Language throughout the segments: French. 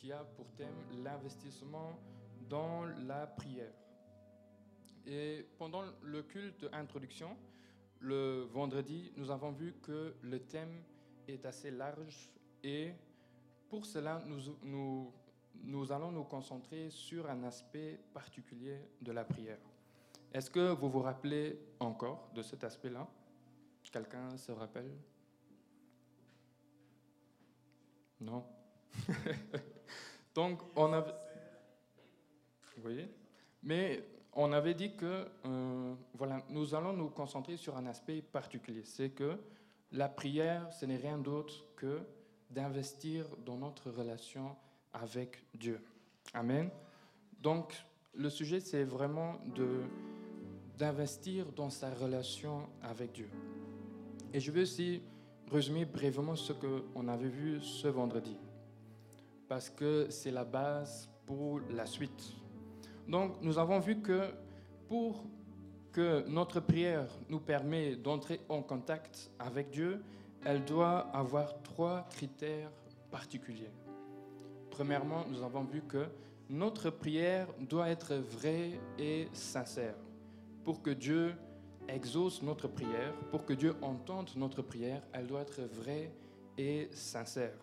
qui a pour thème l'investissement dans la prière. Et pendant le culte d'introduction, le vendredi, nous avons vu que le thème est assez large et pour cela, nous, nous, nous allons nous concentrer sur un aspect particulier de la prière. Est-ce que vous vous rappelez encore de cet aspect-là? Quelqu'un se rappelle? Non? Donc, on avait... Mais on avait dit que euh, voilà, nous allons nous concentrer sur un aspect particulier. C'est que la prière, ce n'est rien d'autre que d'investir dans notre relation avec Dieu. Amen. Donc, le sujet, c'est vraiment de, d'investir dans sa relation avec Dieu. Et je veux aussi résumer brièvement ce qu'on avait vu ce vendredi, parce que c'est la base pour la suite. Donc, nous avons vu que pour que notre prière nous permet d'entrer en contact avec Dieu, elle doit avoir trois critères particuliers. Premièrement, nous avons vu que notre prière doit être vraie et sincère pour que Dieu exauce notre prière, pour que Dieu entende notre prière, elle doit être vraie et sincère.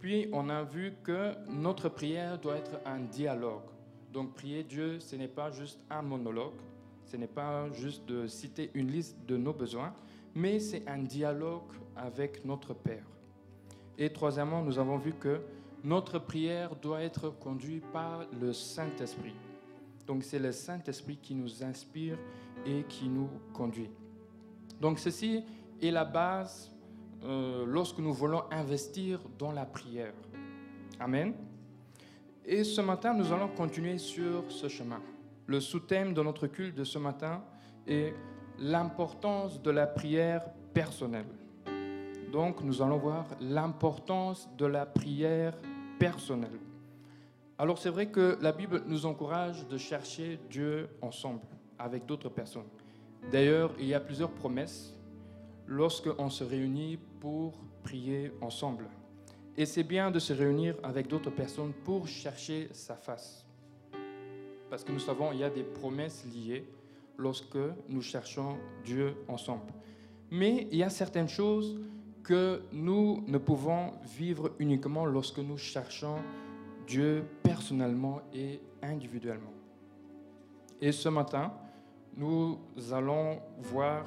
Puis on a vu que notre prière doit être un dialogue. Donc prier Dieu, ce n'est pas juste un monologue, ce n'est pas juste de citer une liste de nos besoins, mais c'est un dialogue avec notre Père. Et troisièmement, nous avons vu que notre prière doit être conduite par le Saint-Esprit. Donc c'est le Saint-Esprit qui nous inspire et qui nous conduit. Donc ceci est la base euh, lorsque nous voulons investir dans la prière. Amen. Et ce matin, nous allons continuer sur ce chemin. Le sous-thème de notre culte de ce matin est l'importance de la prière personnelle. Donc nous allons voir l'importance de la prière personnelle. Alors c'est vrai que la Bible nous encourage de chercher Dieu ensemble, avec d'autres personnes. D'ailleurs, il y a plusieurs promesses lorsqu'on se réunit pour prier ensemble. Et c'est bien de se réunir avec d'autres personnes pour chercher sa face. Parce que nous savons, il y a des promesses liées lorsque nous cherchons Dieu ensemble. Mais il y a certaines choses que nous ne pouvons vivre uniquement lorsque nous cherchons Dieu personnellement et individuellement. Et ce matin, nous allons voir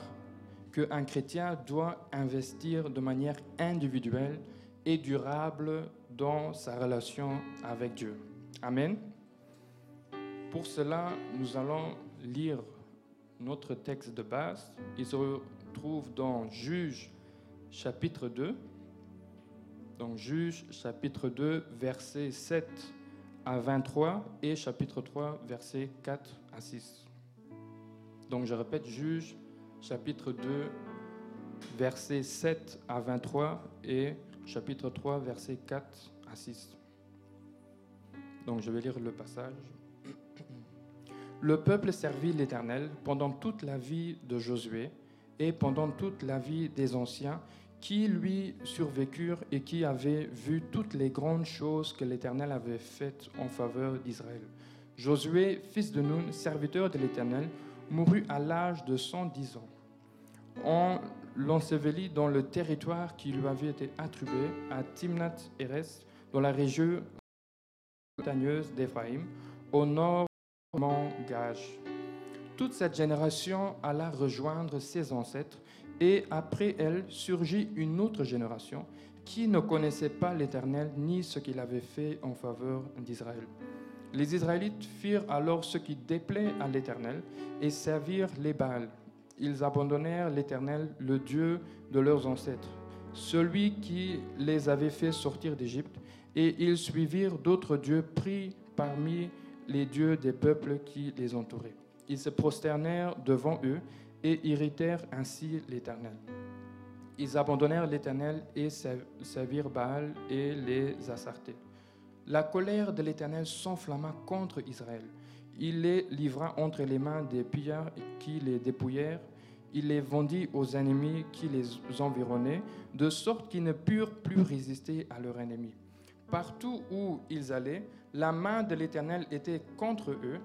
qu'un chrétien doit investir de manière individuelle et durable dans sa relation avec Dieu. Amen. Pour cela, nous allons lire notre texte de base. Il se trouve dans Juge chapitre 2. Donc Juge chapitre 2, versets 7 à 23 et chapitre 3, versets 4 à 6. Donc je répète, Juge chapitre 2, versets 7 à 23 et chapitre 3, versets 4 à 6. Donc je vais lire le passage. Le peuple servit l'Éternel pendant toute la vie de Josué et pendant toute la vie des anciens qui lui survécurent et qui avaient vu toutes les grandes choses que l'Éternel avait faites en faveur d'Israël. Josué, fils de Nun, serviteur de l'Éternel, mourut à l'âge de 110 ans. On l'ensevelit dans le territoire qui lui avait été attribué à Timnath-Eres, dans la région montagneuse d'Éphraïm, au nord du mont Gage. Toute cette génération alla rejoindre ses ancêtres et après elle surgit une autre génération qui ne connaissait pas l'Éternel ni ce qu'il avait fait en faveur d'Israël. Les Israélites firent alors ce qui déplaît à l'Éternel et servirent les Baals. Ils abandonnèrent l'Éternel, le Dieu de leurs ancêtres, celui qui les avait fait sortir d'Égypte, et ils suivirent d'autres dieux pris parmi les dieux des peuples qui les entouraient. Ils se prosternèrent devant eux et irritèrent ainsi l'Éternel. Ils abandonnèrent l'Éternel et servirent Baal et les Astartés. La colère de l'Éternel s'enflamma contre Israël. Il les livra entre les mains des pillards qui les dépouillèrent. Il les vendit aux ennemis qui les environnaient, de sorte qu'ils ne purent plus résister à leurs ennemis. Partout où ils allaient, la main de l'Éternel était contre eux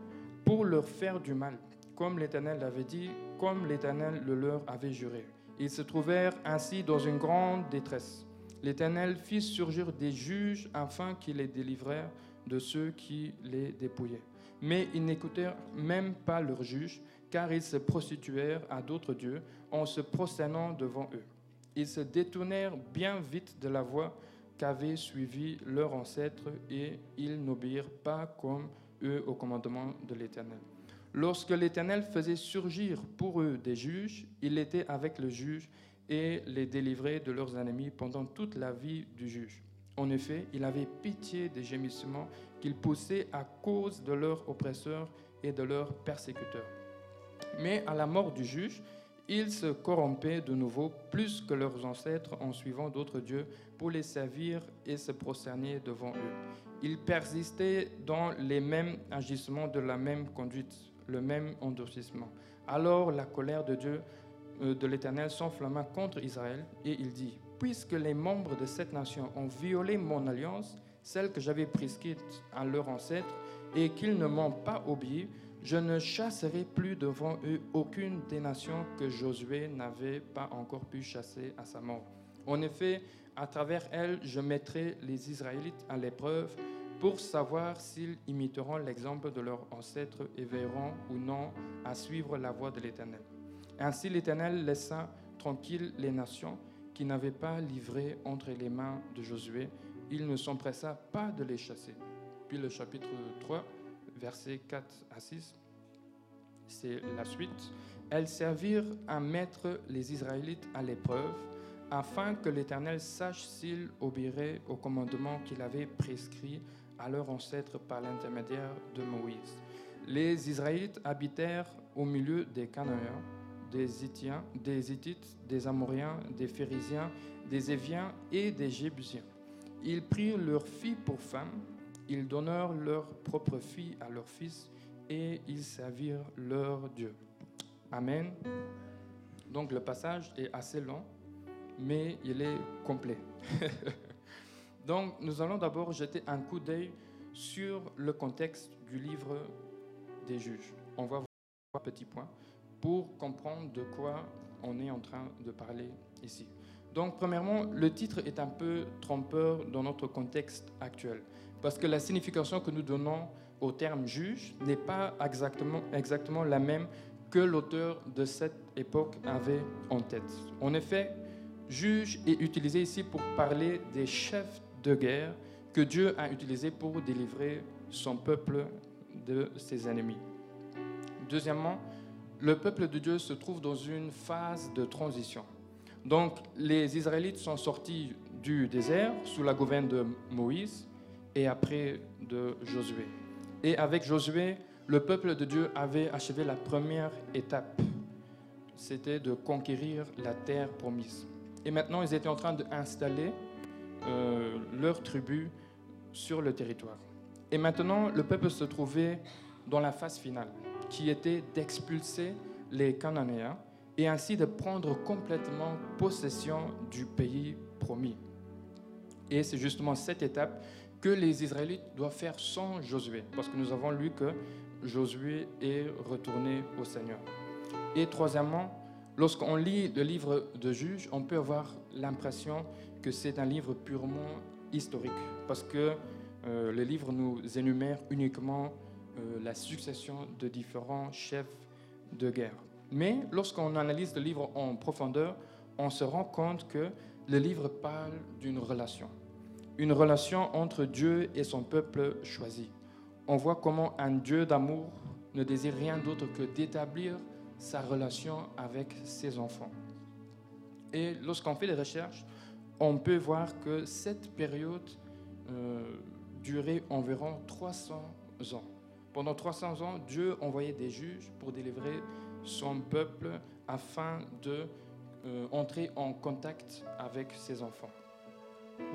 pour leur faire du mal, comme l'Éternel l'avait dit, comme l'Éternel le leur avait juré. Ils se trouvèrent ainsi dans une grande détresse. L'Éternel fit surgir des juges afin qu'ils les délivrèrent de ceux qui les dépouillaient. Mais ils n'écoutèrent même pas leurs juges, car ils se prostituèrent à d'autres dieux en se prosternant devant eux. Ils se détournèrent bien vite de la voie qu'avaient suivi leurs ancêtres et ils n'obéirent pas comme eux au commandement de l'Éternel. Lorsque l'Éternel faisait surgir pour eux des juges, il était avec le juge et les délivrait de leurs ennemis pendant toute la vie du juge. En effet, il avait pitié des gémissements qu'ils poussaient à cause de leurs oppresseurs et de leurs persécuteurs. Mais à la mort du juge, ils se corrompaient de nouveau plus que leurs ancêtres en suivant d'autres dieux pour les servir et se prosterner devant eux. Ils persistaient dans les mêmes agissements de la même conduite, le même endurcissement. Alors la colère de Dieu, euh, de l'Éternel, s'enflamma contre Israël et il dit, puisque les membres de cette nation ont violé mon alliance, celle que j'avais prescrite à leurs ancêtres, et qu'ils ne m'ont pas obéi, je ne chasserai plus devant eux aucune des nations que Josué n'avait pas encore pu chasser à sa mort. En effet, à travers elles, je mettrai les Israélites à l'épreuve pour savoir s'ils imiteront l'exemple de leurs ancêtres et verront ou non à suivre la voie de l'Éternel. Ainsi l'Éternel laissa tranquilles les nations qui n'avaient pas livré entre les mains de Josué. Il ne s'empressa pas de les chasser. Puis le chapitre 3, versets 4 à 6, c'est la suite. Elles servirent à mettre les Israélites à l'épreuve afin que l'Éternel sache s'ils obéiraient au commandement qu'il avait prescrit à leurs ancêtres par l'intermédiaire de Moïse. Les Israélites habitèrent au milieu des Cananéens, des Hittiens, des Hittites, des Amoriens, des Phérysiens, des Éviens et des Jébusiens. Ils prirent leurs filles pour femmes, ils donnèrent leurs propres filles à leurs fils et ils servirent leur Dieu. Amen. Donc le passage est assez long, mais il est complet. Donc nous allons d'abord jeter un coup d'œil sur le contexte du livre des juges. On va voir un petit point pour comprendre de quoi on est en train de parler ici. Donc, premièrement, le titre est un peu trompeur dans notre contexte actuel, parce que la signification que nous donnons au terme juge n'est pas exactement, la même que l'auteur de cette époque avait en tête. En effet, juge est utilisé ici pour parler des chefs de guerre que Dieu a utilisés pour délivrer son peuple de ses ennemis. Deuxièmement, le peuple de Dieu se trouve dans une phase de transition. Donc les Israélites sont sortis du désert sous la gouverne de Moïse et après de Josué. Et avec Josué, le peuple de Dieu avait achevé la première étape. C'était de conquérir la terre promise. Et maintenant, ils étaient en train d'installer euh, leur tribu sur le territoire. Et maintenant, le peuple se trouvait dans la phase finale, qui était d'expulser les Cananéens et ainsi de prendre complètement possession du pays promis. Et c'est justement cette étape que les Israélites doivent faire sans Josué, parce que nous avons lu que Josué est retourné au Seigneur. Et troisièmement, lorsqu'on lit le livre de Juges, on peut avoir l'impression que c'est un livre purement historique, parce que euh, le livre nous énumère uniquement euh, la succession de différents chefs de guerre. Mais lorsqu'on analyse le livre en profondeur, on se rend compte que le livre parle d'une relation, une relation entre Dieu et son peuple choisi. On voit comment un Dieu d'amour ne désire rien d'autre que d'établir sa relation avec ses enfants. Et lorsqu'on fait des recherches, on peut voir que cette période euh, durait environ 300 ans. Pendant 300 ans, Dieu envoyait des juges pour délivrer son peuple afin de euh, entrer en contact avec ses enfants.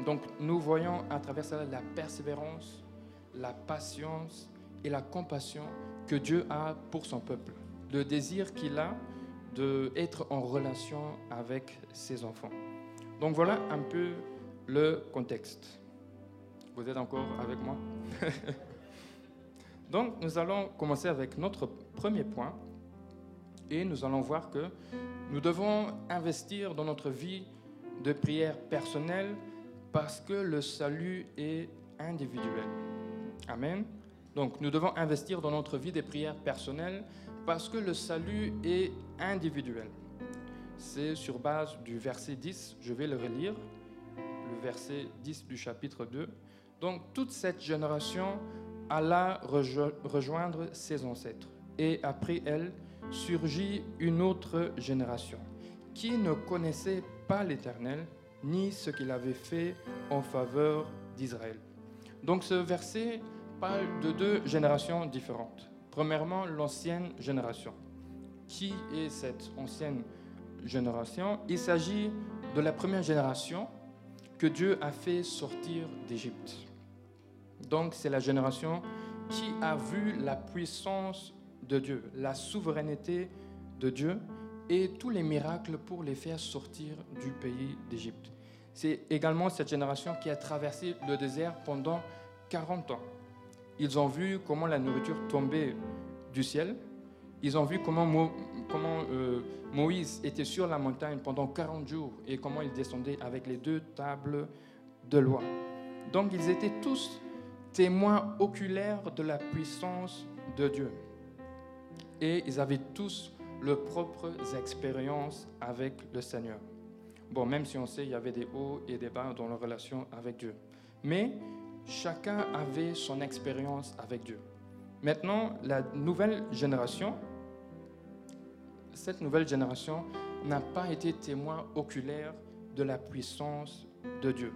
Donc nous voyons à travers cela la persévérance, la patience et la compassion que Dieu a pour son peuple, le désir qu'il a d'être en relation avec ses enfants. Donc voilà un peu le contexte. Vous êtes encore avec moi? Donc, nous allons commencer avec notre premier point et nous allons voir que nous devons investir dans notre vie de prière personnelle parce que le salut est individuel. Amen. Donc nous devons investir dans notre vie de prière personnelle parce que le salut est individuel. C'est sur base du verset 10, je vais le relire, le verset 10 du chapitre 2. Donc toute cette génération alla rejoindre ses ancêtres et après elle surgit une autre génération qui ne connaissait pas l'Éternel ni ce qu'il avait fait en faveur d'Israël. Donc ce verset parle de deux générations différentes. Premièrement, l'ancienne génération. Qui est cette ancienne génération? Il s'agit de la première génération que Dieu a fait sortir d'Égypte. Donc c'est la génération qui a vu la puissance de Dieu, la souveraineté de Dieu et tous les miracles pour les faire sortir du pays d'Égypte. C'est également cette génération qui a traversé le désert pendant 40 ans. Ils ont vu comment la nourriture tombait du ciel. Ils ont vu comment, euh, Moïse était sur la montagne pendant 40 jours et comment il descendait avec les deux tables de loi. Donc ils étaient tous témoins oculaires de la puissance de Dieu. Et ils avaient tous leurs propres expériences avec le Seigneur. Bon, même si on sait qu'il y avait des hauts et des bas dans leur relation avec Dieu. Mais chacun avait son expérience avec Dieu. Maintenant, la nouvelle génération, cette nouvelle génération n'a pas été témoin oculaire de la puissance de Dieu.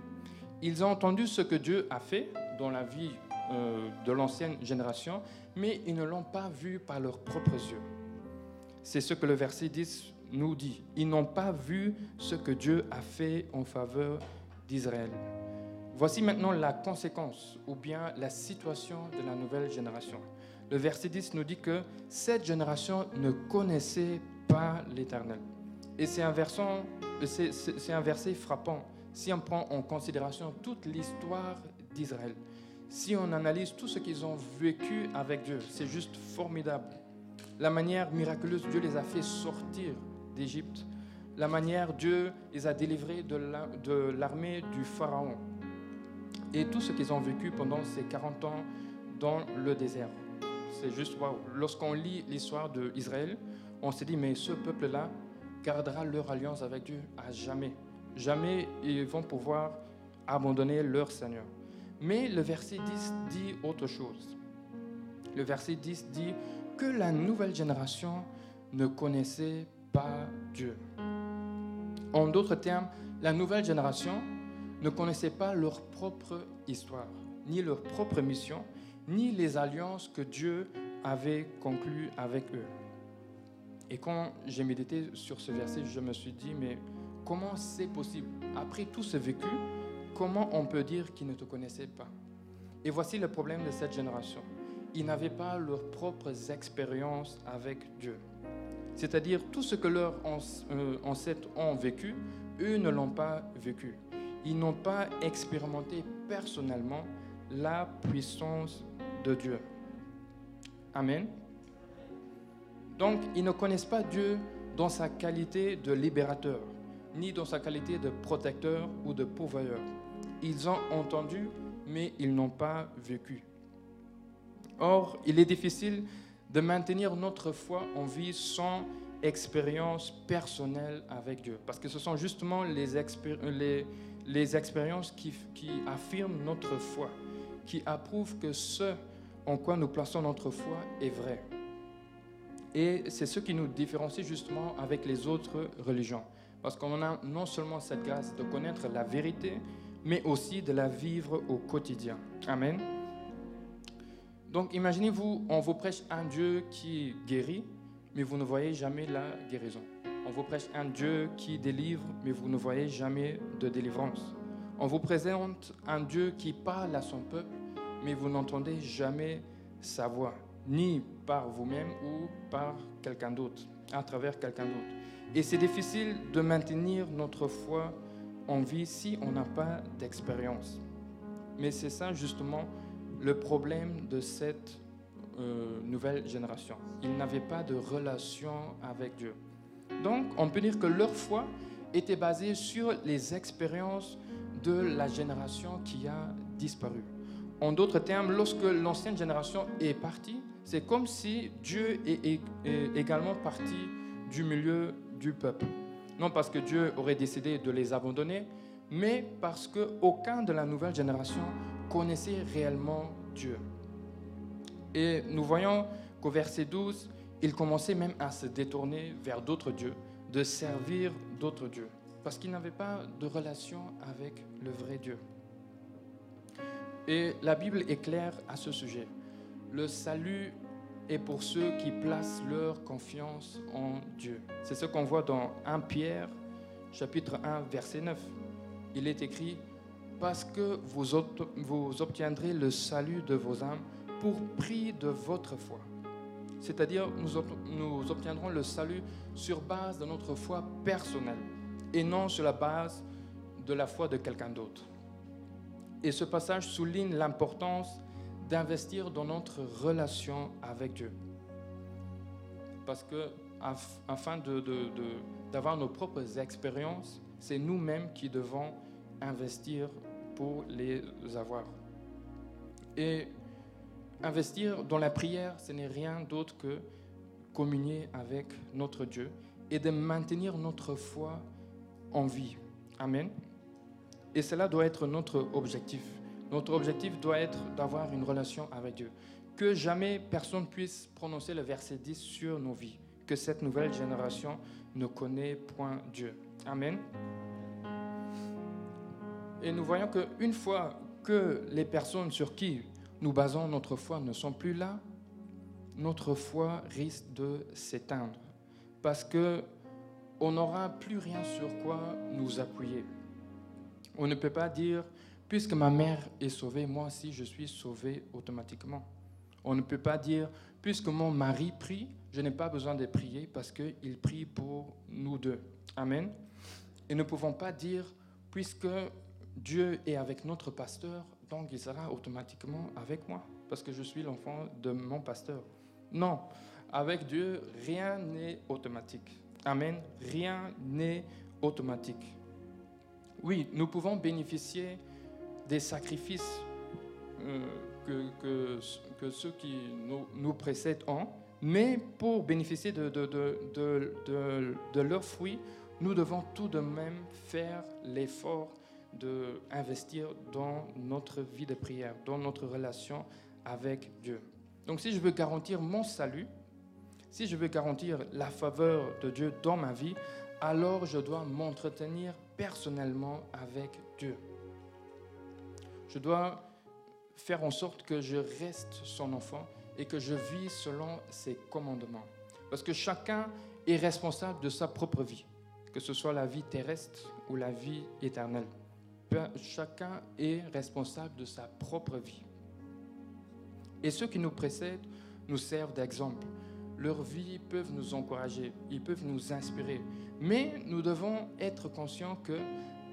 Ils ont entendu ce que Dieu a fait dans la vie euh, de l'ancienne génération, mais ils ne l'ont pas vu par leurs propres yeux. C'est ce que le verset 10 nous dit. Ils n'ont pas vu ce que Dieu a fait en faveur d'Israël. Voici maintenant la conséquence ou bien la situation de la nouvelle génération. Le verset 10 nous dit que cette génération ne connaissait pas l'Éternel. Et c'est un, c'est un verset frappant si on prend en considération toute l'histoire d'Israël. Si on analyse tout ce qu'ils ont vécu avec Dieu, c'est juste formidable. La manière miraculeuse, Dieu les a fait sortir d'Égypte. La manière Dieu les a délivrés de l'armée du Pharaon et tout ce qu'ils ont vécu pendant ces 40 ans dans le désert. C'est juste waouh. Lorsqu'on lit l'histoire d'Israël, on se dit, mais ce peuple-là gardera leur alliance avec Dieu à jamais. Jamais ils vont pouvoir abandonner leur Seigneur. Mais le verset 10 dit autre chose. Le verset 10 dit que la nouvelle génération ne connaissait pas Dieu. En d'autres termes, la nouvelle génération ne connaissaient pas leur propre histoire, ni leur propre mission, ni les alliances que Dieu avait conclues avec eux. Et quand j'ai médité sur ce verset, je me suis dit, mais comment c'est possible? Après tout ce vécu, comment on peut dire qu'ils ne te connaissaient pas Et voici le problème de cette génération. Ils n'avaient pas leurs propres expériences avec Dieu. C'est-à-dire tout ce que leurs euh, ancêtres ont vécu, eux ne l'ont pas vécu ils n'ont pas expérimenté personnellement la puissance de Dieu. Amen. Donc, ils ne connaissent pas Dieu dans sa qualité de libérateur, ni dans sa qualité de protecteur ou de pourvoyeur. Ils ont entendu, mais ils n'ont pas vécu. Or, il est difficile de maintenir notre foi en vie sans expérience personnelle avec Dieu, parce que ce sont justement les, les expériences qui, affirment notre foi, qui approuvent que ce en quoi nous plaçons notre foi est vrai. Et c'est ce qui nous différencie justement avec les autres religions. Parce qu'on a non seulement cette grâce de connaître la vérité, mais aussi de la vivre au quotidien. Amen. Donc imaginez-vous, on vous prêche un Dieu qui guérit, mais vous ne voyez jamais la guérison. On vous prêche un Dieu qui délivre, mais vous ne voyez jamais de délivrance. On vous présente un Dieu qui parle à son peuple, mais vous n'entendez jamais sa voix, ni par vous-même ou par quelqu'un d'autre, à travers quelqu'un d'autre. Et c'est difficile de maintenir notre foi en vie si on n'a pas d'expérience. Mais c'est ça justement le problème de cette euh, nouvelle génération. Ils n'avaient pas de relation avec Dieu. Donc, on peut dire que leur foi était basée sur les expériences de la génération qui a disparu. En d'autres termes, lorsque l'ancienne génération est partie, c'est comme si Dieu est, également parti du milieu du peuple. Non parce que Dieu aurait décidé de les abandonner, mais parce qu'aucun de la nouvelle génération connaissait réellement Dieu. Et nous voyons qu'au verset 12, ils commençaient même à se détourner vers d'autres dieux, de servir d'autres dieux, parce qu'ils n'avaient pas de relation avec le vrai Dieu. Et la Bible est claire à ce sujet. Le salut est pour ceux qui placent leur confiance en Dieu. C'est ce qu'on voit dans 1 Pierre, chapitre 1, verset 9. Il est écrit, parce que vous, obtiendrez le salut de vos âmes pour prix de votre foi. C'est-à-dire, nous obtiendrons le salut sur base de notre foi personnelle et non sur la base de la foi de quelqu'un d'autre. Et ce passage souligne l'importance d'investir dans notre relation avec Dieu. Parce que afin d'avoir nos propres expériences, c'est nous-mêmes qui devons investir pour les avoir. Et investir dans la prière, ce n'est rien d'autre que communier avec notre Dieu et de maintenir notre foi en vie. Amen. Et cela doit être notre objectif. Notre objectif doit être d'avoir une relation avec Dieu. Que jamais personne puisse prononcer le verset 10 sur nos vies. Que cette nouvelle génération ne connaît point Dieu. Amen. Et nous voyons qu'une fois que les personnes sur qui nous basons notre foi ne sont plus là, notre foi risque de s'éteindre. Parce que on n'aura plus rien sur quoi nous appuyer. On ne peut pas dire, puisque ma mère est sauvée, moi aussi je suis sauvé automatiquement. On ne peut pas dire, puisque mon mari prie, je n'ai pas besoin de prier parce qu'il prie pour nous deux. Amen. Et ne pouvons pas dire, puisque Dieu est avec notre pasteur, donc il sera automatiquement avec moi, parce que je suis l'enfant de mon pasteur. Non, avec Dieu, rien n'est automatique. Amen. Rien n'est automatique. Oui, nous pouvons bénéficier des sacrifices euh, que, ceux qui nous, précèdent ont, mais pour bénéficier de, de, leurs fruits, nous devons tout de même faire l'effort d'investir dans notre vie de prière, dans notre relation avec Dieu. Donc si je veux garantir mon salut, si je veux garantir la faveur de Dieu dans ma vie, alors je dois m'entretenir personnellement avec Dieu. Je dois faire en sorte que je reste son enfant et que je vis selon ses commandements. Parce que chacun est responsable de sa propre vie, que ce soit la vie terrestre ou la vie éternelle. Chacun est responsable de sa propre vie. Et ceux qui nous précèdent nous servent d'exemple. Leurs vies peuvent nous encourager, ils peuvent nous inspirer. Mais nous devons être conscients que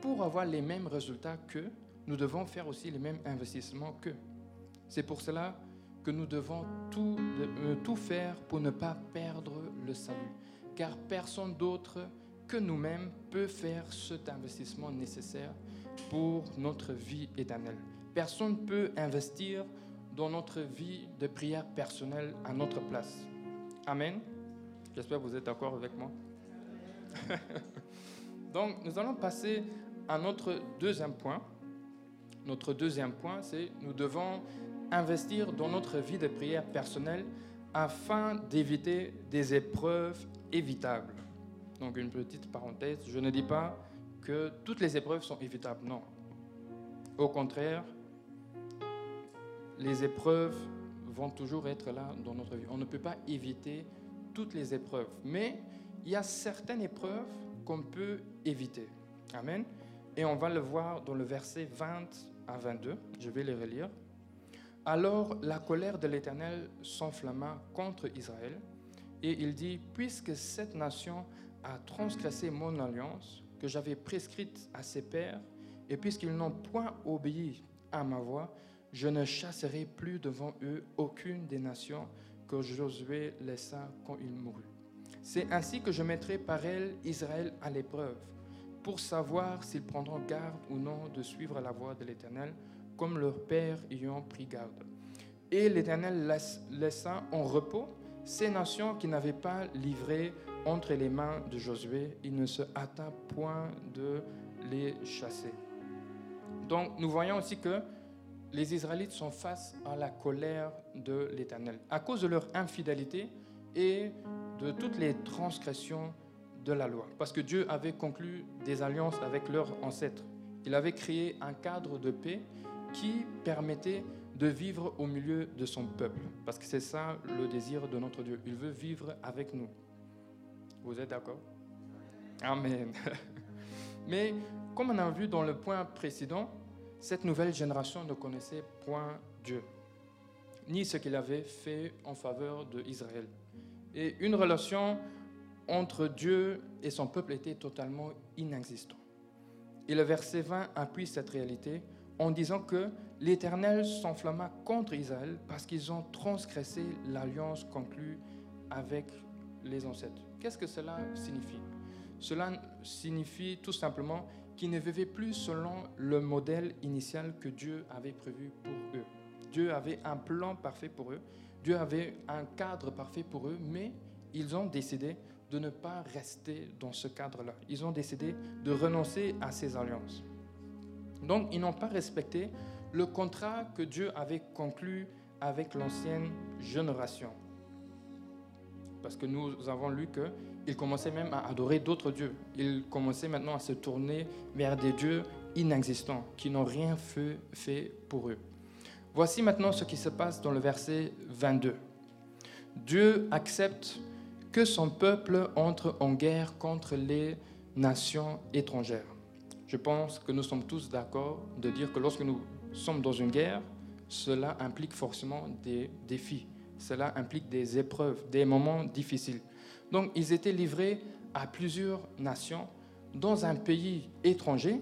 pour avoir les mêmes résultats qu'eux, nous devons faire aussi les mêmes investissements qu'eux. C'est pour cela que nous devons tout, euh, tout faire pour ne pas perdre le salut. Car personne d'autre que nous-mêmes peut faire cet investissement nécessaire pour notre vie éternelle. Personne ne peut investir dans notre vie de prière personnelle à notre place. Amen. J'espère que vous êtes d'accord avec moi. Donc, nous allons passer à notre deuxième point. Notre deuxième point, c'est nous devons investir dans notre vie de prière personnelle afin d'éviter des épreuves évitables. Donc, une petite parenthèse, je ne dis pas que toutes les épreuves sont évitables, non. Au contraire, les épreuves vont toujours être là dans notre vie. On ne peut pas éviter toutes les épreuves, mais il y a certaines épreuves qu'on peut éviter. Amen. Et on va le voir dans le verset 20 à 22. Je vais les relire. Alors la colère de l'Éternel s'enflamma contre Israël, et il dit, puisque cette nation a transgressé mon alliance que j'avais prescrite à ses pères, et puisqu'ils n'ont point obéi à ma voix, je ne chasserai plus devant eux aucune des nations que Josué laissa quand il mourut. C'est ainsi que je mettrai par elle Israël à l'épreuve, pour savoir s'ils prendront garde ou non de suivre la voie de l'Éternel, comme leur père ayant pris garde. Et l'Éternel laissa en repos ces nations qui n'avaient pas livré entre les mains de Josué. Il ne se hâta point de les chasser. Donc nous voyons aussi que les Israélites sont face à la colère de l'Éternel à cause de leur infidélité et de toutes les transgressions de la loi. Parce que Dieu avait conclu des alliances avec leurs ancêtres. Il avait créé un cadre de paix qui permettait de vivre au milieu de son peuple. Parce que c'est ça le désir de notre Dieu. Il veut vivre avec nous. Vous êtes d'accord? Amen. Mais comme on a vu dans le point précédent, cette nouvelle génération ne connaissait point Dieu, ni ce qu'il avait fait en faveur d'Israël. Et une relation entre Dieu et son peuple était totalement inexistante. Et le verset 20 appuie cette réalité en disant que l'Éternel s'enflamma contre Israël parce qu'ils ont transgressé l'alliance conclue avec les ancêtres. Qu'est-ce que cela signifie? Cela signifie tout simplement qu'ils ne vivaient plus selon le modèle initial que Dieu avait prévu pour eux. Dieu avait un plan parfait pour eux Dieu avait un cadre parfait pour eux, mais ils ont décidé de ne pas rester dans ce cadre-là. Ils ont décidé de renoncer à ces alliances. Donc, ils n'ont pas respecté le contrat que Dieu avait conclu avec l'ancienne génération. Parce que nous avons lu qu'ils commençaient même à adorer d'autres dieux. Ils commençaient maintenant à se tourner vers des dieux inexistants, qui n'ont rien fait pour eux. Voici maintenant ce qui se passe dans le verset 22. Dieu accepte que son peuple entre en guerre contre les nations étrangères. Je pense que nous sommes tous d'accord de dire que lorsque nous sommes dans une guerre, cela implique forcément des défis, cela implique des épreuves, des moments difficiles. Donc ils étaient livrés à plusieurs nations dans un pays étranger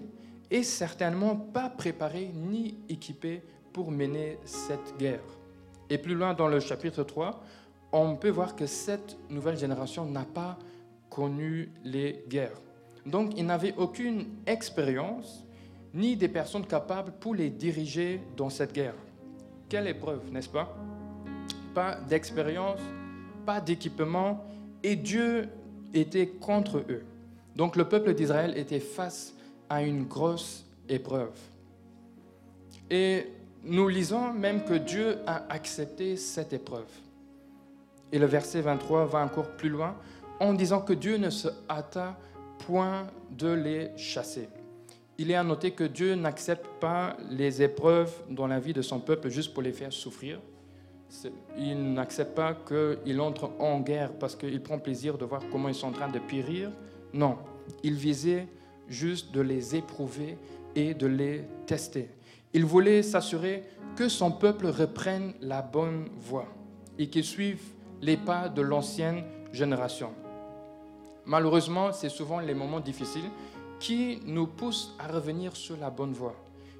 et certainement pas préparés ni équipés pour mener cette guerre. Et plus loin dans le chapitre 3, on peut voir que cette nouvelle génération n'a pas connu les guerres. Donc, ils n'avaient aucune expérience ni des personnes capables pour les diriger dans cette guerre. Quelle épreuve, n'est-ce pas? Pas d'expérience, pas d'équipement, et Dieu était contre eux. Donc le peuple d'Israël était face à une grosse épreuve. Et nous lisons même que Dieu a accepté cette épreuve. Et le verset 23 va encore plus loin en disant que Dieu ne se hâta point de les chasser. Il est à noter que Dieu n'accepte pas les épreuves dans la vie de son peuple juste pour les faire souffrir. Il n'accepte pas qu'il entre en guerre parce qu'il prend plaisir de voir comment ils sont en train de périr. Non, il visait juste de les éprouver et de les tester. Il voulait s'assurer que son peuple reprenne la bonne voie et qu'il suive les pas de l'ancienne génération. Malheureusement, c'est souvent les moments difficiles qui nous poussent à revenir sur la bonne voie,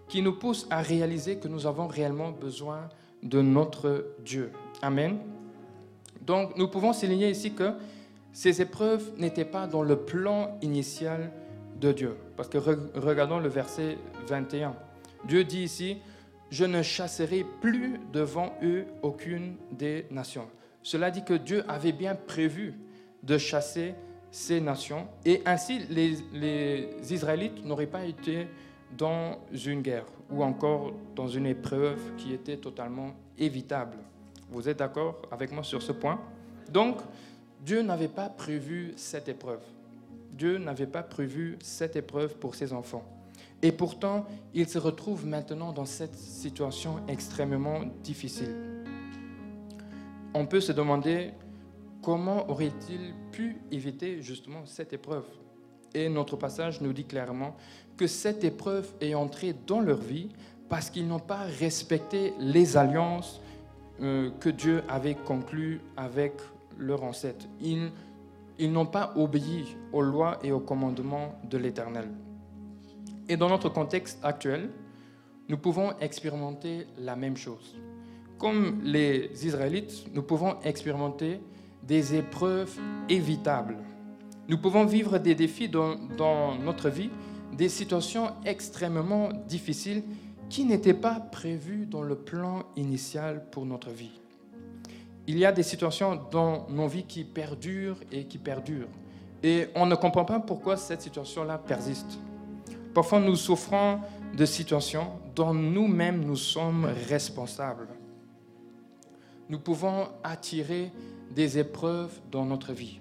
qui nous poussent à réaliser que nous avons réellement besoin de notre Dieu. Amen. Donc, nous pouvons souligner ici que ces épreuves n'étaient pas dans le plan initial de Dieu. Parce que regardons le verset 21. Dieu dit ici, je ne chasserai plus devant eux aucune des nations. Cela dit que Dieu avait bien prévu de chasser ces nations et ainsi les, Israélites n'auraient pas été dans une guerre ou encore dans une épreuve qui était totalement évitable. Vous êtes d'accord avec moi sur ce point? Donc, Dieu n'avait pas prévu cette épreuve. Dieu n'avait pas prévu cette épreuve pour ses enfants. Et pourtant, il se retrouve maintenant dans cette situation extrêmement difficile. On peut se demander comment aurait-il pu éviter justement cette épreuve Et notre passage nous dit clairement que cette épreuve est entrée dans leur vie parce qu'ils n'ont pas respecté les alliances euh, que Dieu avait conclues avec leurs ancêtres. Ils, ils n'ont pas obéi aux lois et aux commandements de l'Éternel. Et dans notre contexte actuel, nous pouvons expérimenter la même chose. Comme les Israélites, nous pouvons expérimenter des épreuves évitables. Nous pouvons vivre des défis dans, notre vie, des situations extrêmement difficiles qui n'étaient pas prévues dans le plan initial pour notre vie. Il y a des situations dans nos vies qui perdurent et qui perdurent. Et on ne comprend pas pourquoi cette situation-là persiste. Parfois, nous souffrons de situations dont nous-mêmes nous sommes responsables. Nous pouvons attirer des épreuves dans notre vie.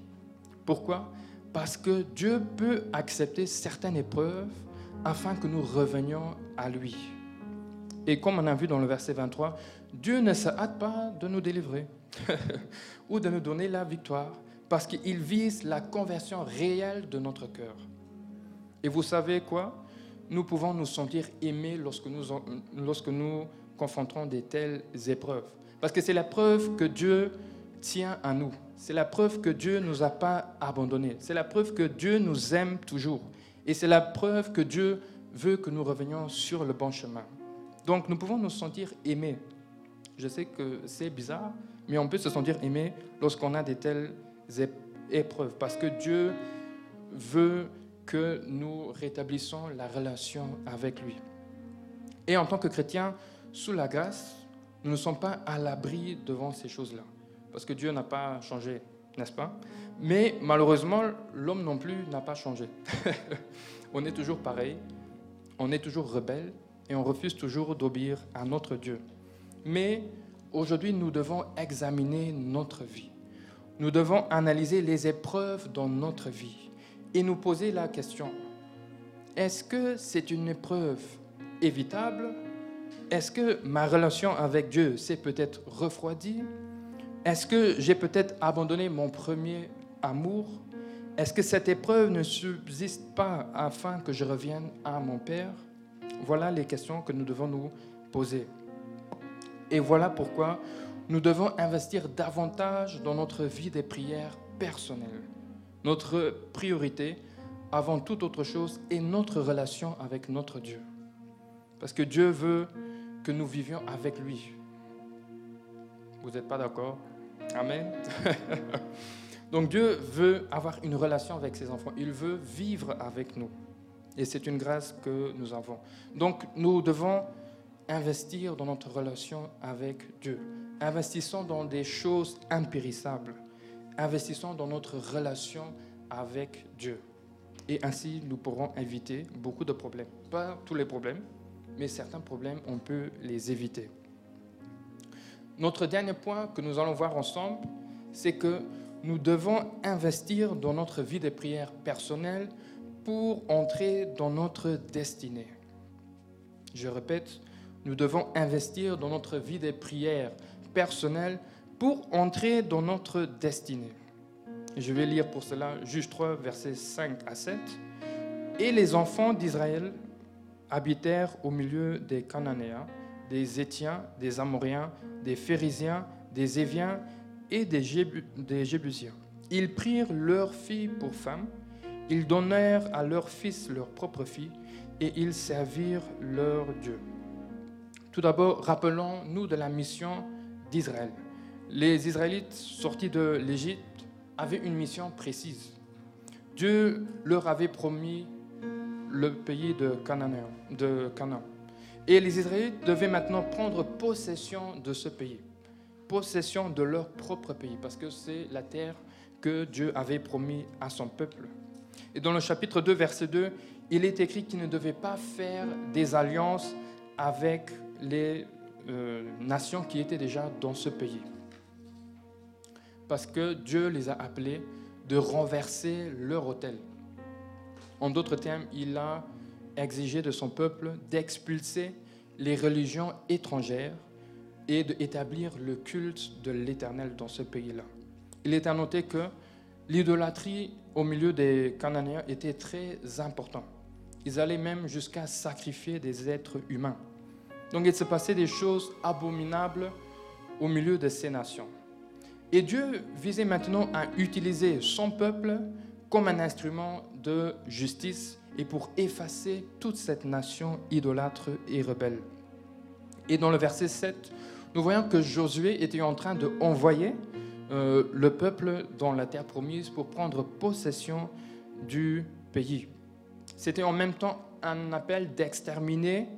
Pourquoi? Parce que Dieu peut accepter certaines épreuves afin que nous revenions à lui. Et comme on a vu dans le verset 23, Dieu ne se hâte pas de nous délivrer ou de nous donner la victoire, parce qu'il vise la conversion réelle de notre cœur. Et vous savez quoi? Nous pouvons nous sentir aimés lorsque nous, lorsque nous confronterons de telles épreuves. Parce que c'est la preuve que Dieu tient à nous. C'est la preuve que Dieu ne nous a pas abandonnés. C'est la preuve que Dieu nous aime toujours. Et c'est la preuve que Dieu veut que nous revenions sur le bon chemin. Donc nous pouvons nous sentir aimés. Je sais que c'est bizarre, mais on peut se sentir aimé lorsqu'on a de telles épreuves, parce que Dieu veut que nous rétablissons la relation avec lui. Et en tant que chrétiens, sous la grâce, nous ne sommes pas à l'abri devant ces choses-là, parce que Dieu n'a pas changé, n'est-ce pas? Mais malheureusement, l'homme non plus n'a pas changé. on est toujours pareil, on est toujours rebelle, et on refuse toujours d'obéir à notre Dieu. Mais aujourd'hui, nous devons examiner notre vie. Nous devons analyser les épreuves dans notre vie et nous poser la question, est-ce que c'est une épreuve évitable Est-ce que ma relation avec Dieu s'est peut-être refroidie? Est-ce que j'ai peut-être abandonné mon premier amour? Est-ce que cette épreuve ne subsiste pas afin que je revienne à mon Père? Voilà les questions que nous devons nous poser. Et voilà pourquoi nous devons investir davantage dans notre vie des prières personnelles. Notre priorité, avant toute autre chose, est notre relation avec notre Dieu. Parce que Dieu veut que nous vivions avec lui. Vous n'êtes pas d'accord? Amen. Donc Dieu veut avoir une relation avec ses enfants. Il veut vivre avec nous. Et c'est une grâce que nous avons. Donc nous devons investir dans notre relation avec Dieu. Investissons dans des choses impérissables. Investissons dans notre relation avec Dieu. Et ainsi, nous pourrons éviter beaucoup de problèmes. Pas tous les problèmes, mais certains problèmes, on peut les éviter. Notre dernier point que nous allons voir ensemble, c'est que nous devons investir dans notre vie de prière personnelle pour entrer dans notre destinée. Je répète, nous devons investir dans notre vie de prière personnelle pour entrer dans notre destinée. Je vais lire pour cela Juge 3, versets 5 à 7. Et les enfants d'Israël habitèrent au milieu des Cananéens, des Étiens, des Amoriens, des Phérysiens, des Éviens et des, Jébusiens. Ils prirent leurs filles pour femmes ils donnèrent à leurs fils leur propre fille et ils servirent leur Dieu. Tout d'abord, rappelons-nous de la mission d'Israël. Les Israélites sortis de l'Égypte avaient une mission précise. Dieu leur avait promis le pays de Canaan, de Canaan. Et les Israélites devaient maintenant prendre possession de ce pays, possession de leur propre pays, parce que c'est la terre que Dieu avait promis à son peuple. Et dans le chapitre 2, verset 2, il est écrit qu'ils ne devaient pas faire des alliances avec les euh, nations qui étaient déjà dans ce pays. Parce que Dieu les a appelés de renverser leur autel. En d'autres termes, il a exigé de son peuple d'expulser les religions étrangères et d'établir le culte de l'Éternel dans ce pays-là. Il est à noter que l'idolâtrie au milieu des Cananéens était très important. Ils allaient même jusqu'à sacrifier des êtres humains. Donc il se passait des choses abominables au milieu de ces nations. Et Dieu visait maintenant à utiliser son peuple comme un instrument de justice et pour effacer toute cette nation idolâtre et rebelle. Et dans le verset 7, nous voyons que Josué était en train de envoyer euh, le peuple dans la terre promise pour prendre possession du pays. C'était en même temps un appel d'exterminer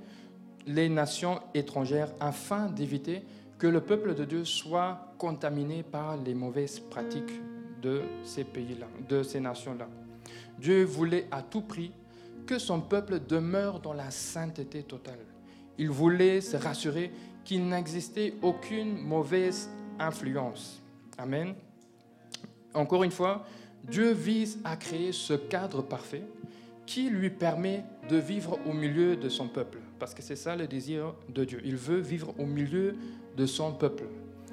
les nations étrangères afin d'éviter que le peuple de Dieu soit contaminé par les mauvaises pratiques de ces pays-là, de ces nations-là. Dieu voulait à tout prix que son peuple demeure dans la sainteté totale. Il voulait se rassurer qu'il n'existait aucune mauvaise influence. Amen. Encore une fois, Dieu vise à créer ce cadre parfait qui lui permet de vivre au milieu de son peuple. Parce que c'est ça le désir de Dieu. Il veut vivre au milieu de son peuple.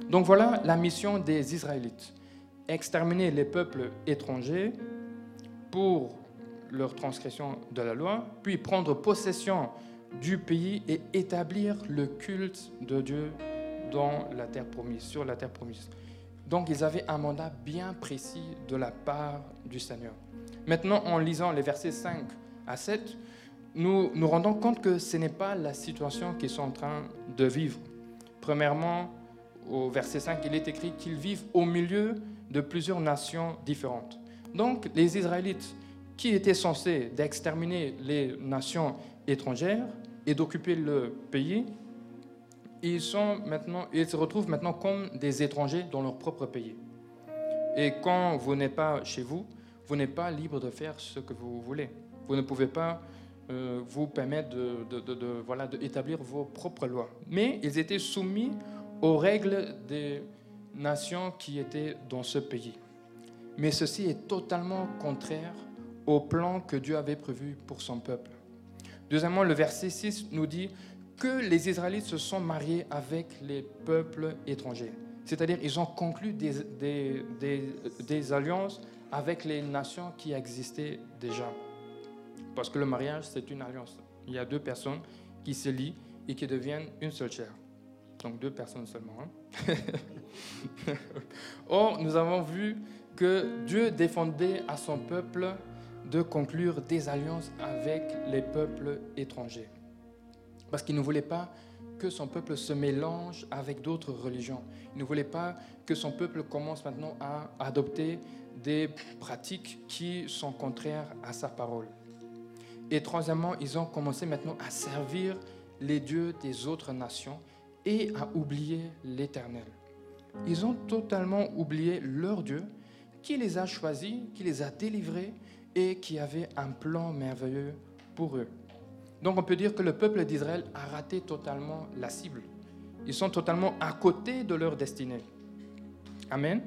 Donc voilà la mission des Israélites. Exterminer les peuples étrangers pour leur transgression de la loi, puis prendre possession du pays et établir le culte de Dieu dans la terre promise, sur la terre promise. Donc ils avaient un mandat bien précis de la part du Seigneur. Maintenant, en lisant les versets 5 à 7, nous nous rendons compte que ce n'est pas la situation qu'ils sont en train de vivre. Premièrement, au verset 5, il est écrit qu'ils vivent au milieu de plusieurs nations différentes. Donc les Israélites, qui étaient censés d'exterminer les nations étrangères et d'occuper le pays, ils, sont maintenant, ils se retrouvent maintenant comme des étrangers dans leur propre pays. Et quand vous n'êtes pas chez vous, vous n'êtes pas libre de faire ce que vous voulez. Vous ne pouvez pas euh, vous permettre de, voilà, d'établir vos propres lois. Mais ils étaient soumis aux règles des nations qui étaient dans ce pays. Mais ceci est totalement contraire au plan que Dieu avait prévu pour son peuple. Deuxièmement, le verset 6 nous dit que les Israélites se sont mariés avec les peuples étrangers. C'est-à-dire ils ont conclu des, des, alliances avec les nations qui existaient déjà. Parce que le mariage, c'est une alliance. Il y a deux personnes qui se lient et qui deviennent une seule chair. Donc deux personnes seulement. Hein. Or, nous avons vu que Dieu défendait à son peuple de conclure des alliances avec les peuples étrangers. Parce qu'il ne voulait pas que son peuple se mélange avec d'autres religions. Il ne voulait pas que son peuple commence maintenant à adopter des pratiques qui sont contraires à sa parole. Et troisièmement, ils ont commencé maintenant à servir les dieux des autres nations et à oublier l'Éternel. Ils ont totalement oublié leur Dieu qui les a choisis, qui les a délivrés et qui avait un plan merveilleux pour eux. Donc on peut dire que le peuple d'Israël a raté totalement la cible. Ils sont totalement à côté de leur destinée. Amen.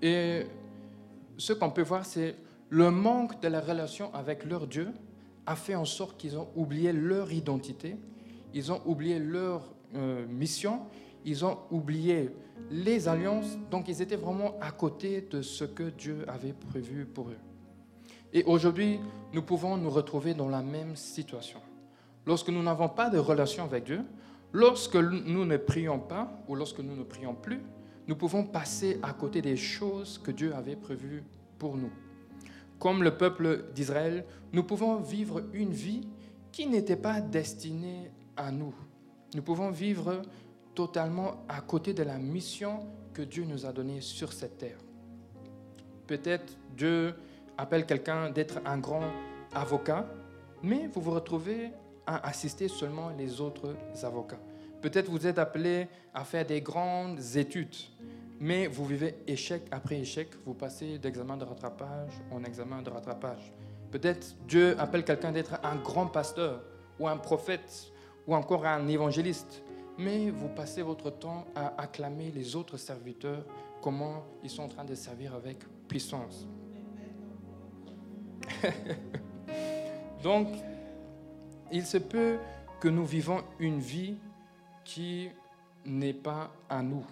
Et ce qu'on peut voir, c'est le manque de la relation avec leur Dieu a fait en sorte qu'ils ont oublié leur identité, ils ont oublié leur euh, mission, ils ont oublié les alliances, donc ils étaient vraiment à côté de ce que Dieu avait prévu pour eux. Et aujourd'hui, nous pouvons nous retrouver dans la même situation. Lorsque nous n'avons pas de relation avec Dieu, lorsque nous ne prions pas ou lorsque nous ne prions plus, nous pouvons passer à côté des choses que Dieu avait prévues pour nous. Comme le peuple d'Israël, nous pouvons vivre une vie qui n'était pas destinée à nous. Nous pouvons vivre totalement à côté de la mission que Dieu nous a donnée sur cette terre. Peut-être Dieu appelle quelqu'un d'être un grand avocat, mais vous vous retrouvez à assister seulement les autres avocats. Peut-être vous êtes appelé à faire des grandes études, mais vous vivez échec après échec, vous passez d'examen de rattrapage en examen de rattrapage. Peut-être Dieu appelle quelqu'un d'être un grand pasteur ou un prophète ou encore un évangéliste, mais vous passez votre temps à acclamer les autres serviteurs, comment ils sont en train de servir avec puissance. Donc, il se peut que nous vivons une vie qui n'est pas à nous.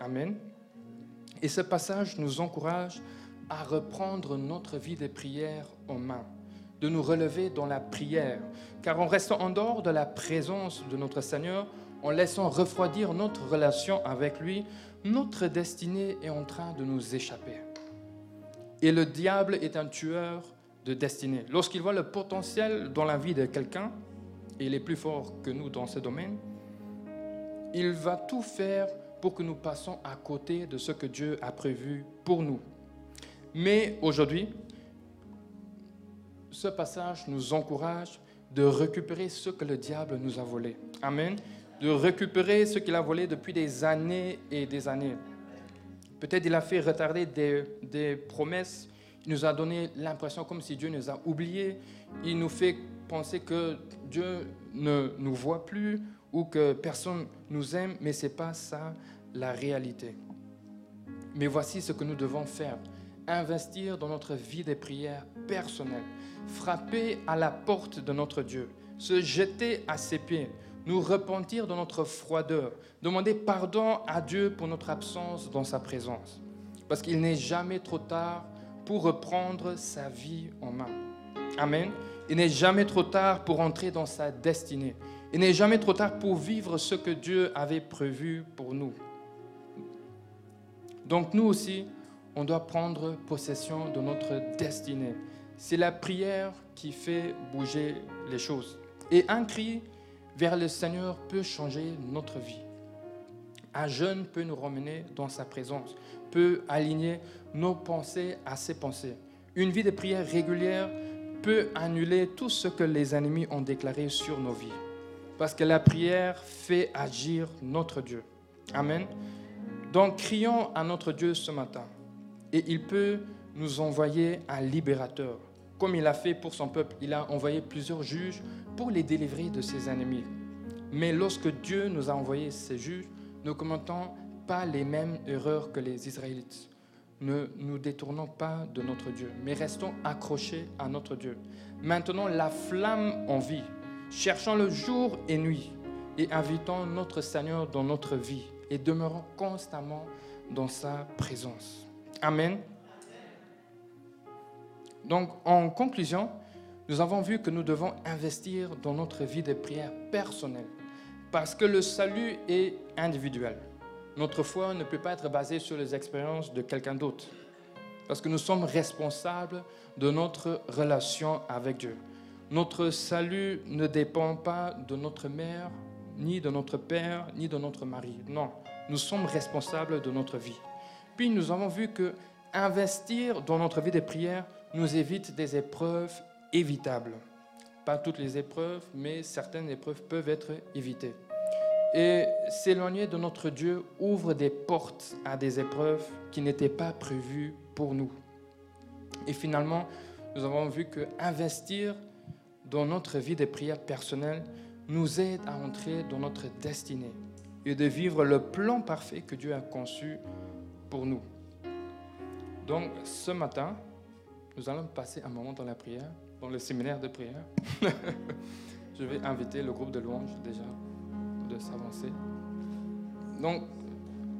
Amen. Et ce passage nous encourage à reprendre notre vie de prière en main, de nous relever dans la prière, car en restant en dehors de la présence de notre Seigneur, en laissant refroidir notre relation avec lui, notre destinée est en train de nous échapper. Et le diable est un tueur de destinée. Lorsqu'il voit le potentiel dans la vie de quelqu'un, et il est plus fort que nous dans ce domaine, il va tout faire pour que nous passions à côté de ce que Dieu a prévu pour nous. Mais aujourd'hui, ce passage nous encourage de récupérer ce que le diable nous a volé. Amen. De récupérer ce qu'il a volé depuis des années et des années. Peut-être il a fait retarder des, des promesses. Il nous a donné l'impression comme si Dieu nous a oubliés. Il nous fait penser que Dieu ne nous voit plus ou que personne nous aime, mais ce n'est pas ça la réalité. Mais voici ce que nous devons faire. Investir dans notre vie de prière personnelle. Frapper à la porte de notre Dieu. Se jeter à ses pieds. Nous repentir de notre froideur. Demander pardon à Dieu pour notre absence dans sa présence. Parce qu'il n'est jamais trop tard pour reprendre sa vie en main. Amen. Il n'est jamais trop tard pour entrer dans sa destinée. Il n'est jamais trop tard pour vivre ce que Dieu avait prévu pour nous. Donc nous aussi, on doit prendre possession de notre destinée. C'est la prière qui fait bouger les choses. Et un cri vers le Seigneur peut changer notre vie. Un jeûne peut nous ramener dans sa présence, peut aligner nos pensées à ses pensées. Une vie de prière régulière peut annuler tout ce que les ennemis ont déclaré sur nos vies. Parce que la prière fait agir notre Dieu. Amen. Donc crions à notre Dieu ce matin. Et il peut nous envoyer un libérateur. Comme il a fait pour son peuple, il a envoyé plusieurs juges pour les délivrer de ses ennemis. Mais lorsque Dieu nous a envoyé ces juges, ne commettons pas les mêmes erreurs que les Israélites ne nous détournons pas de notre Dieu, mais restons accrochés à notre Dieu. Maintenant la flamme en vie. Cherchons le jour et nuit et invitons notre Seigneur dans notre vie et demeurons constamment dans sa présence. Amen. Donc, en conclusion, nous avons vu que nous devons investir dans notre vie de prière personnelle parce que le salut est individuel. Notre foi ne peut pas être basée sur les expériences de quelqu'un d'autre. Parce que nous sommes responsables de notre relation avec Dieu. Notre salut ne dépend pas de notre mère, ni de notre père, ni de notre mari. Non, nous sommes responsables de notre vie. Puis nous avons vu que investir dans notre vie de prière nous évite des épreuves évitables. Pas toutes les épreuves, mais certaines épreuves peuvent être évitées. Et s'éloigner de notre Dieu ouvre des portes à des épreuves qui n'étaient pas prévues pour nous. Et finalement, nous avons vu que investir dans notre vie de prière personnelle nous aide à entrer dans notre destinée et de vivre le plan parfait que Dieu a conçu pour nous. Donc ce matin, nous allons passer un moment dans la prière, dans le séminaire de prière. Je vais inviter le groupe de louanges déjà de s'avancer. Donc,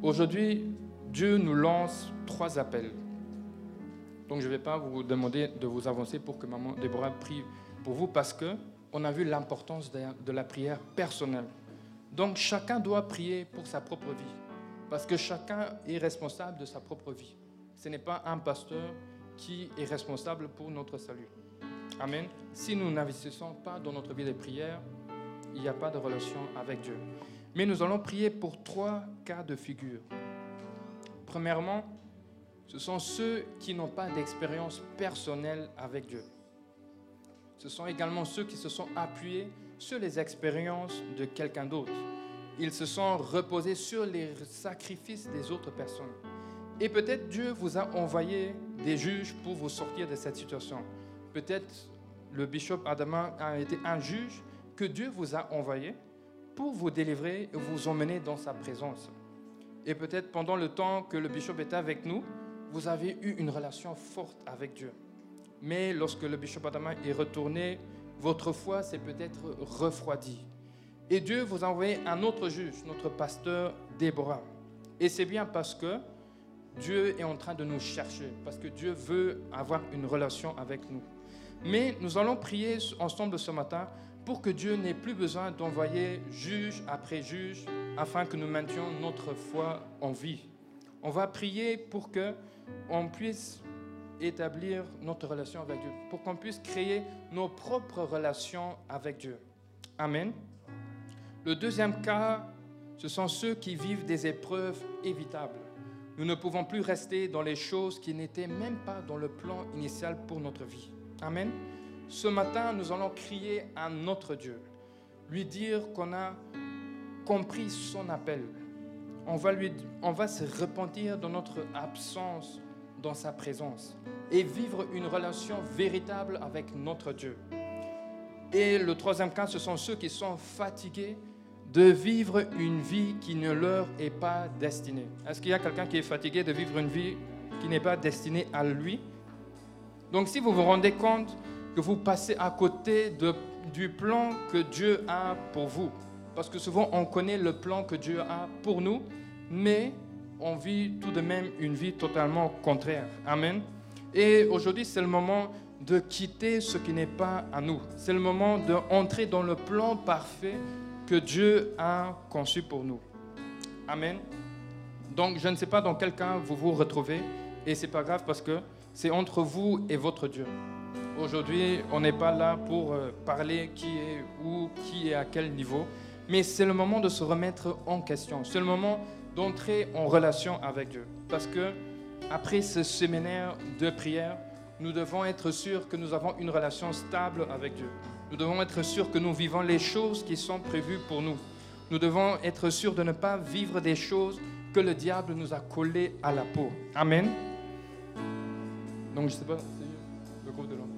aujourd'hui, Dieu nous lance trois appels. Donc, je ne vais pas vous demander de vous avancer pour que maman Déborah prie pour vous parce que on a vu l'importance de la prière personnelle. Donc, chacun doit prier pour sa propre vie parce que chacun est responsable de sa propre vie. Ce n'est pas un pasteur qui est responsable pour notre salut. Amen. Si nous n'investissons pas dans notre vie de prière, il n'y a pas de relation avec Dieu. Mais nous allons prier pour trois cas de figure. Premièrement, ce sont ceux qui n'ont pas d'expérience personnelle avec Dieu. Ce sont également ceux qui se sont appuyés sur les expériences de quelqu'un d'autre. Ils se sont reposés sur les sacrifices des autres personnes. Et peut-être Dieu vous a envoyé des juges pour vous sortir de cette situation. Peut-être le bishop Adama a été un juge que Dieu vous a envoyé pour vous délivrer et vous emmener dans sa présence. Et peut-être pendant le temps que le bishop était avec nous, vous avez eu une relation forte avec Dieu. Mais lorsque le bishop Adama est retourné, votre foi s'est peut-être refroidie. Et Dieu vous a envoyé un autre juge, notre pasteur Déborah. Et c'est bien parce que Dieu est en train de nous chercher, parce que Dieu veut avoir une relation avec nous. Mais nous allons prier ensemble ce matin pour que Dieu n'ait plus besoin d'envoyer juge après juge afin que nous maintenions notre foi en vie. On va prier pour que on puisse établir notre relation avec Dieu, pour qu'on puisse créer nos propres relations avec Dieu. Amen. Le deuxième cas, ce sont ceux qui vivent des épreuves évitables. Nous ne pouvons plus rester dans les choses qui n'étaient même pas dans le plan initial pour notre vie. Amen. Ce matin, nous allons crier à notre Dieu, lui dire qu'on a compris son appel. On va, lui, on va se repentir de notre absence dans sa présence et vivre une relation véritable avec notre Dieu. Et le troisième cas, ce sont ceux qui sont fatigués de vivre une vie qui ne leur est pas destinée. Est-ce qu'il y a quelqu'un qui est fatigué de vivre une vie qui n'est pas destinée à lui? Donc si vous vous rendez compte que vous passez à côté de, du plan que Dieu a pour vous, parce que souvent on connaît le plan que Dieu a pour nous, mais on vit tout de même une vie totalement contraire. Amen. Et aujourd'hui, c'est le moment de quitter ce qui n'est pas à nous. C'est le moment d'entrer dans le plan parfait que Dieu a conçu pour nous. Amen. Donc, je ne sais pas dans quel cas vous vous retrouvez, et c'est pas grave parce que c'est entre vous et votre Dieu. Aujourd'hui, on n'est pas là pour euh, parler qui est où, qui est à quel niveau, mais c'est le moment de se remettre en question. C'est le moment d'entrer en relation avec Dieu. Parce que après ce séminaire de prière, nous devons être sûrs que nous avons une relation stable avec Dieu. Nous devons être sûrs que nous vivons les choses qui sont prévues pour nous. Nous devons être sûrs de ne pas vivre des choses que le diable nous a collées à la peau. Amen. Donc, je sais pas, le groupe de l'homme.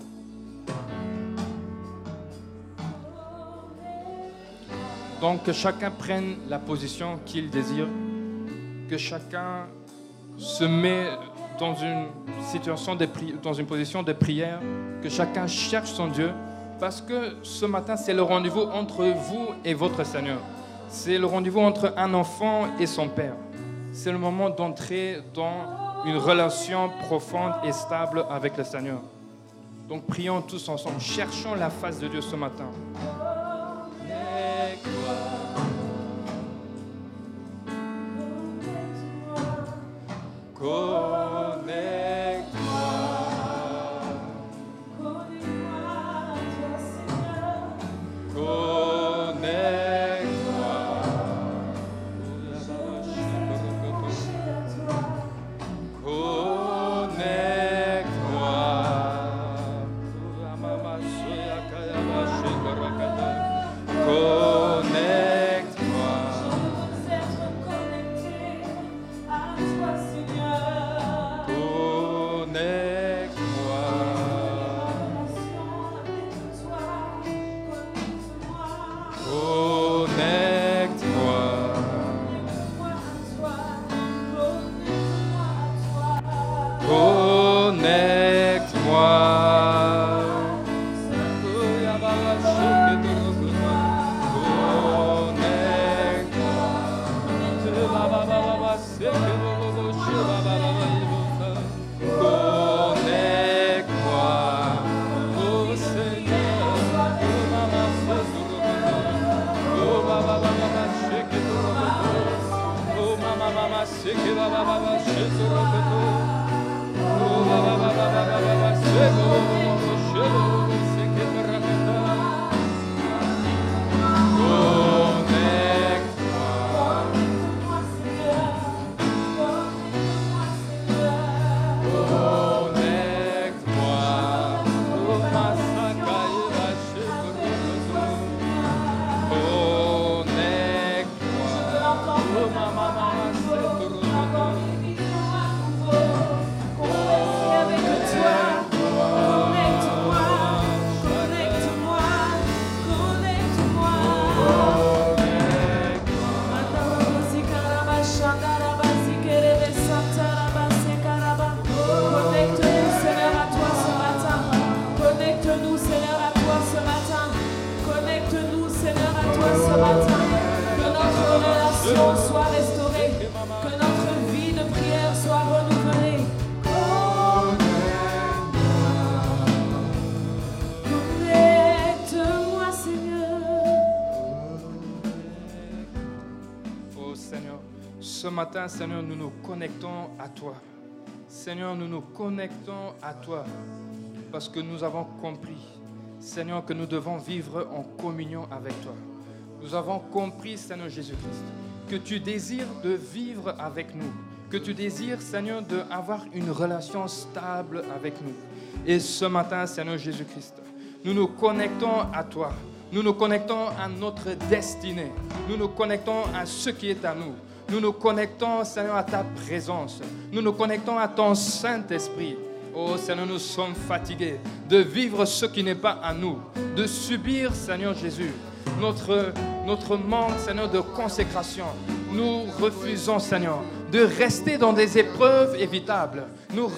Donc, que chacun prenne la position qu'il désire que chacun se met dans une situation dans une position de prière, que chacun cherche son Dieu, parce que ce matin, c'est le rendez-vous entre vous et votre Seigneur. C'est le rendez-vous entre un enfant et son Père. C'est le moment d'entrer dans une relation profonde et stable avec le Seigneur. Donc prions tous ensemble, cherchons la face de Dieu ce matin. Shalom. Seigneur, nous nous connectons à toi. Seigneur, nous nous connectons à toi parce que nous avons compris, Seigneur, que nous devons vivre en communion avec toi. Nous avons compris, Seigneur Jésus-Christ, que tu désires de vivre avec nous, que tu désires, Seigneur, d'avoir une relation stable avec nous. Et ce matin, Seigneur Jésus-Christ, nous nous connectons à toi. Nous nous connectons à notre destinée. Nous nous connectons à ce qui est à nous. Nous nous connectons, Seigneur, à ta présence. Nous nous connectons à ton Saint-Esprit. Oh Seigneur, nous sommes fatigués de vivre ce qui n'est pas à nous, de subir, Seigneur Jésus, notre, notre manque, Seigneur, de consécration. Nous refusons, Seigneur, de rester dans des épreuves évitables. Nous,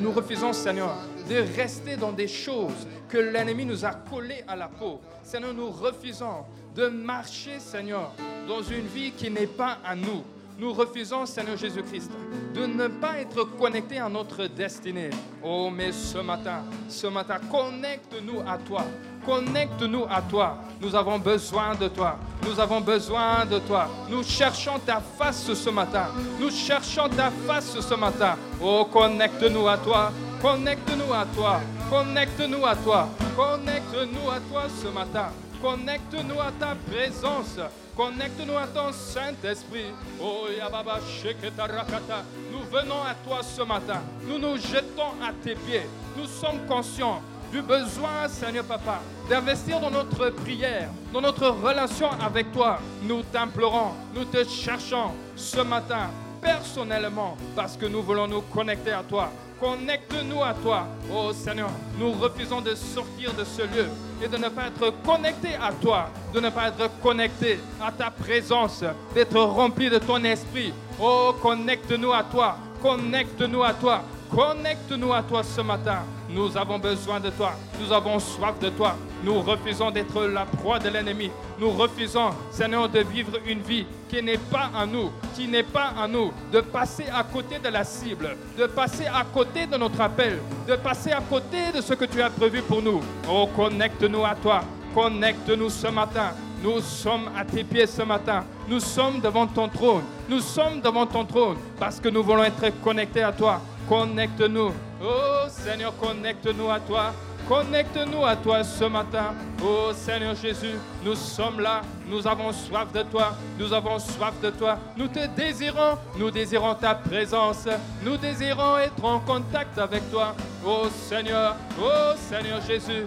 nous refusons, Seigneur, de rester dans des choses que l'ennemi nous a collées à la peau. Seigneur, nous refusons de marcher, Seigneur, dans une vie qui n'est pas à nous. Nous refusons, Seigneur Jésus-Christ, de ne pas être connectés à notre destinée. Oh, mais ce matin, ce matin, connecte-nous à toi. Connecte-nous à toi. Nous avons besoin de toi. Nous avons besoin de toi. Nous cherchons ta face ce matin. Nous cherchons ta face ce matin. Oh, connecte-nous à toi. Connecte-nous à toi. Connecte-nous à toi. Connecte-nous à toi ce matin. Connecte-nous à ta présence. Connecte-nous à ton Saint-Esprit. Oh. Nous venons à toi ce matin. Nous nous jetons à tes pieds. Nous sommes conscients du besoin, Seigneur Papa, d'investir dans notre prière, dans notre relation avec toi. Nous t'implorons, nous te cherchons ce matin personnellement parce que nous voulons nous connecter à toi. Connecte-nous à toi. Oh Seigneur, nous refusons de sortir de ce lieu et de ne pas être connectés à toi, de ne pas être connectés à ta présence, d'être remplis de ton esprit. Oh, connecte-nous à toi. Connecte-nous à toi. Connecte-nous à toi ce matin. Nous avons besoin de toi. Nous avons soif de toi. Nous refusons d'être la proie de l'ennemi. Nous refusons, Seigneur, de vivre une vie qui n'est pas à nous, qui n'est pas à nous, de passer à côté de la cible, de passer à côté de notre appel, de passer à côté de ce que tu as prévu pour nous. Oh, connecte-nous à toi. Connecte-nous ce matin. Nous sommes à tes pieds ce matin. Nous sommes devant ton trône. Nous sommes devant ton trône parce que nous voulons être connectés à toi. Connecte-nous. Oh Seigneur, connecte-nous à toi. Connecte-nous à toi ce matin. Oh Seigneur Jésus, nous sommes là. Nous avons soif de toi. Nous avons soif de toi. Nous te désirons. Nous désirons ta présence. Nous désirons être en contact avec toi. Oh Seigneur, oh Seigneur Jésus,